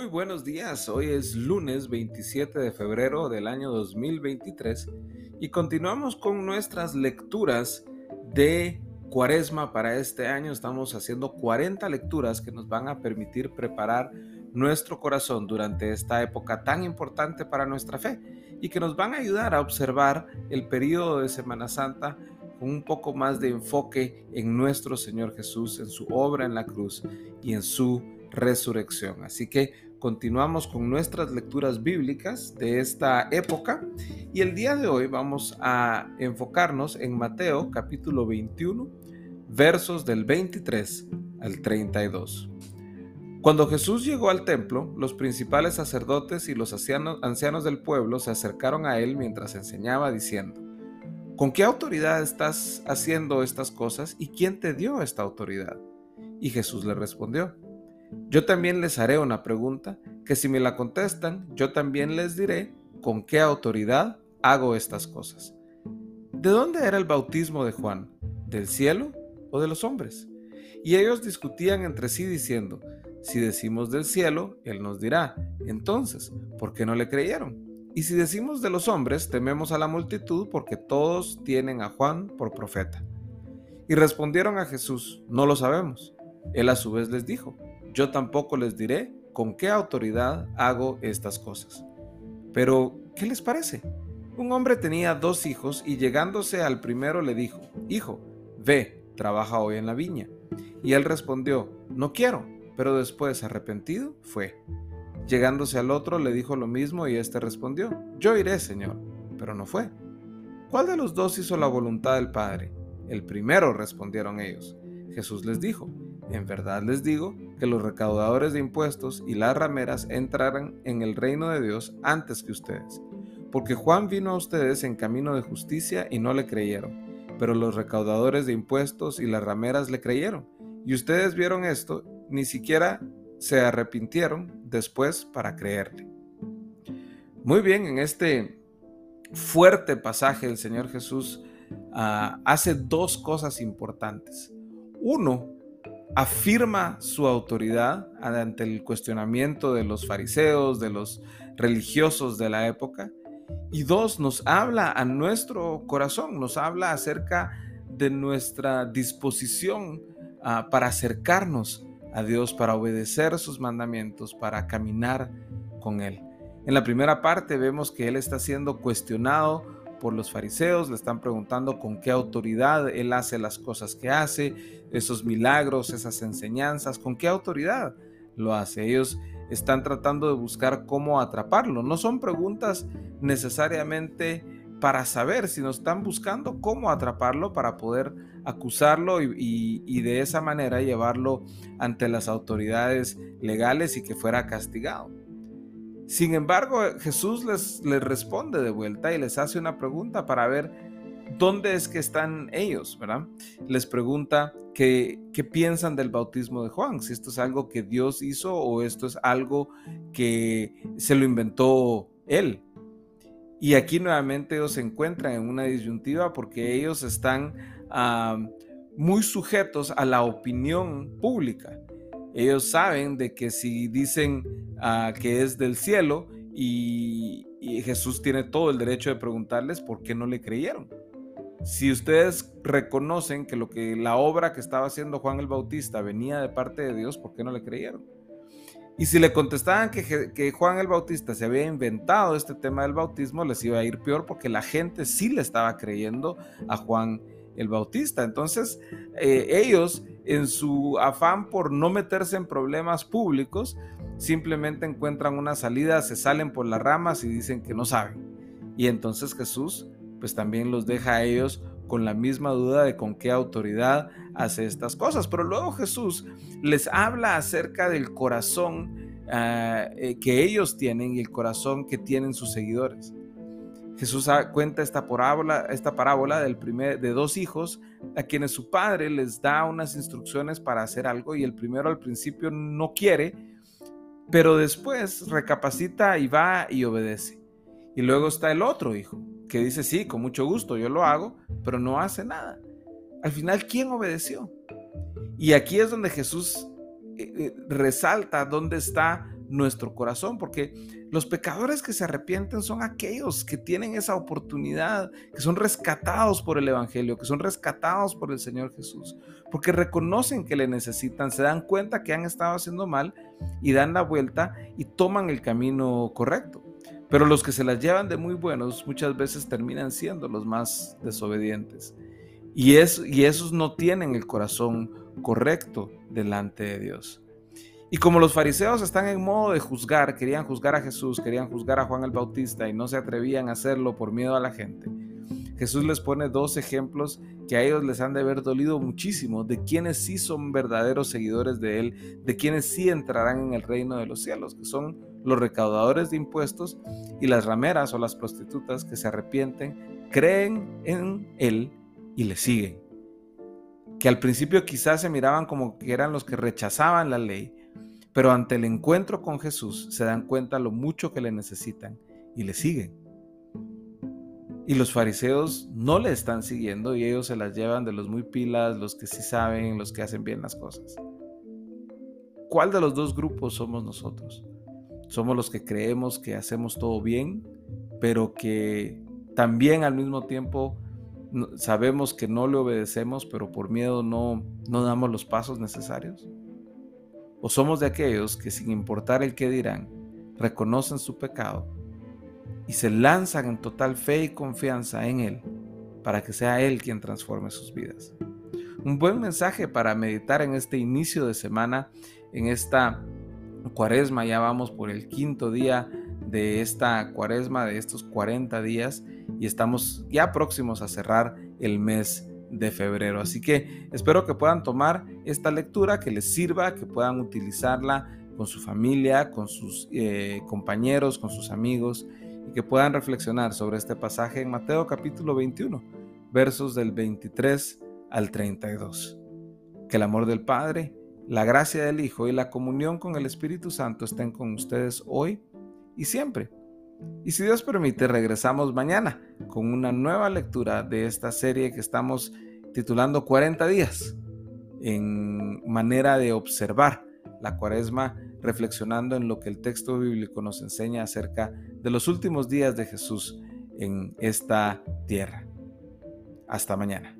Muy buenos días, hoy es lunes 27 de febrero del año 2023 y continuamos con nuestras lecturas de cuaresma para este año. Estamos haciendo 40 lecturas que nos van a permitir preparar nuestro corazón durante esta época tan importante para nuestra fe y que nos van a ayudar a observar el periodo de Semana Santa con un poco más de enfoque en nuestro Señor Jesús, en su obra en la cruz y en su resurrección. Así que continuamos con nuestras lecturas bíblicas de esta época y el día de hoy vamos a enfocarnos en Mateo capítulo 21 versos del 23 al 32. Cuando Jesús llegó al templo, los principales sacerdotes y los ancianos, del pueblo se acercaron a él mientras enseñaba diciendo, ¿Con qué autoridad estás haciendo estas cosas y quién te dio esta autoridad? Y Jesús le respondió, yo también les haré una pregunta que si me la contestan, yo también les diré con qué autoridad hago estas cosas. ¿De dónde era el bautismo de Juan? ¿Del cielo o de los hombres? Y ellos discutían entre sí diciendo, si decimos del cielo, él nos dirá, entonces, ¿por qué no le creyeron? Y si decimos de los hombres, tememos a la multitud porque todos tienen a Juan por profeta. Y respondieron a Jesús, no lo sabemos. Él a su vez les dijo, yo tampoco les diré con qué autoridad hago estas cosas. Pero, ¿qué les parece? Un hombre tenía dos hijos y llegándose al primero le dijo, Hijo, ve, trabaja hoy en la viña. Y él respondió, No quiero, pero después, arrepentido, fue. Llegándose al otro le dijo lo mismo y éste respondió, Yo iré, Señor, pero no fue. ¿Cuál de los dos hizo la voluntad del Padre? El primero, respondieron ellos. Jesús les dijo, En verdad les digo que los recaudadores de impuestos y las rameras entrarán en el reino de Dios antes que ustedes. Porque Juan vino a ustedes en camino de justicia y no le creyeron, pero los recaudadores de impuestos y las rameras le creyeron. Y ustedes vieron esto, ni siquiera se arrepintieron después para creerle. Muy bien, en este fuerte pasaje el Señor Jesús ah, hace dos cosas importantes. Uno, afirma su autoridad ante el cuestionamiento de los fariseos, de los religiosos de la época. Y dos, nos habla a nuestro corazón, nos habla acerca de nuestra disposición ah, para acercarnos a Dios, para obedecer sus mandamientos, para caminar con Él. En la primera parte vemos que Él está siendo cuestionado por los fariseos, le están preguntando con qué autoridad Él hace las cosas que hace, esos milagros, esas enseñanzas, con qué autoridad lo hace. Ellos están tratando de buscar cómo atraparlo. No son preguntas necesariamente para saber, sino están buscando cómo atraparlo para poder acusarlo y, de esa manera llevarlo ante las autoridades legales y que fuera castigado. Sin embargo, Jesús les, responde de vuelta y les hace una pregunta para ver dónde es que están ellos, ¿verdad? Les pregunta qué, qué piensan del bautismo de Juan, si esto es algo que Dios hizo o esto es algo que se lo inventó él. Y aquí nuevamente ellos se encuentran en una disyuntiva porque ellos están muy sujetos a la opinión pública. Ellos saben de que si dicen ah, que es del cielo y, Jesús tiene todo el derecho de preguntarles por qué no le creyeron. Si ustedes reconocen que lo que la obra que estaba haciendo Juan el Bautista venía de parte de Dios, ¿por qué no le creyeron? Y si le contestaban que, que, Juan el Bautista se había inventado este tema del bautismo, les iba a ir peor porque la gente sí le estaba creyendo a Juan el Bautista. Entonces, eh, ellos, en su afán por no meterse en problemas públicos, simplemente encuentran una salida, se salen por las ramas y dicen que no saben. Y entonces Jesús, pues también los deja a ellos con la misma duda de con qué autoridad hace estas cosas. Pero luego Jesús les habla acerca del corazón ah, eh, que ellos tienen y el corazón que tienen sus seguidores. Jesús cuenta esta parábola, esta parábola del primer, de dos hijos a quienes su padre les da unas instrucciones para hacer algo y el primero al principio no quiere, pero después recapacita y va y obedece. Y luego está el otro hijo que dice, sí, con mucho gusto, yo lo hago, pero no hace nada. Al final, ¿quién obedeció? Y aquí es donde Jesús eh, eh, resalta dónde está nuestro corazón, porque los pecadores que se arrepienten son aquellos que tienen esa oportunidad, que son rescatados por el Evangelio, que son rescatados por el Señor Jesús, porque reconocen que le necesitan, se dan cuenta que han estado haciendo mal y dan la vuelta y toman el camino correcto. Pero los que se las llevan de muy buenos muchas veces terminan siendo los más desobedientes. Y, es, y esos no tienen el corazón correcto delante de Dios. Y como los fariseos están en modo de juzgar, querían juzgar a Jesús, querían juzgar a Juan el Bautista y no se atrevían a hacerlo por miedo a la gente, Jesús les pone dos ejemplos que a ellos les han de haber dolido muchísimo, de quienes sí son verdaderos seguidores de Él, de quienes sí entrarán en el reino de los cielos, que son los recaudadores de impuestos y las rameras o las prostitutas que se arrepienten, creen en Él y le siguen. Que al principio quizás se miraban como que eran los que rechazaban la ley, pero ante el encuentro con Jesús se dan cuenta lo mucho que le necesitan y le siguen. Y los fariseos no le están siguiendo y ellos se las llevan de los muy pilas, los que sí saben, los que hacen bien las cosas. ¿Cuál de los dos grupos somos nosotros? Somos los que creemos que hacemos todo bien, pero que también al mismo tiempo sabemos que no le obedecemos, pero por miedo no, no damos los pasos necesarios. ¿O somos de aquellos que sin importar el que dirán, reconocen su pecado y se lanzan en total fe y confianza en Él para que sea Él quien transforme sus vidas? Un buen mensaje para meditar en este inicio de semana, en esta cuaresma, ya vamos por el quinto día de esta cuaresma, de estos 40 días, y estamos ya próximos a cerrar el mes de febrero. Así que espero que puedan tomar esta lectura, que les sirva, que puedan utilizarla con su familia, con sus eh, compañeros, con sus amigos y que puedan reflexionar sobre este pasaje en Mateo capítulo 21, versos del 23 al 32. Que el amor del Padre, la gracia del Hijo y la comunión con el Espíritu Santo estén con ustedes hoy y siempre. Y si Dios permite, regresamos mañana con una nueva lectura de esta serie que estamos titulando 40 días en manera de observar la cuaresma reflexionando en lo que el texto bíblico nos enseña acerca de los últimos días de Jesús en esta tierra. Hasta mañana.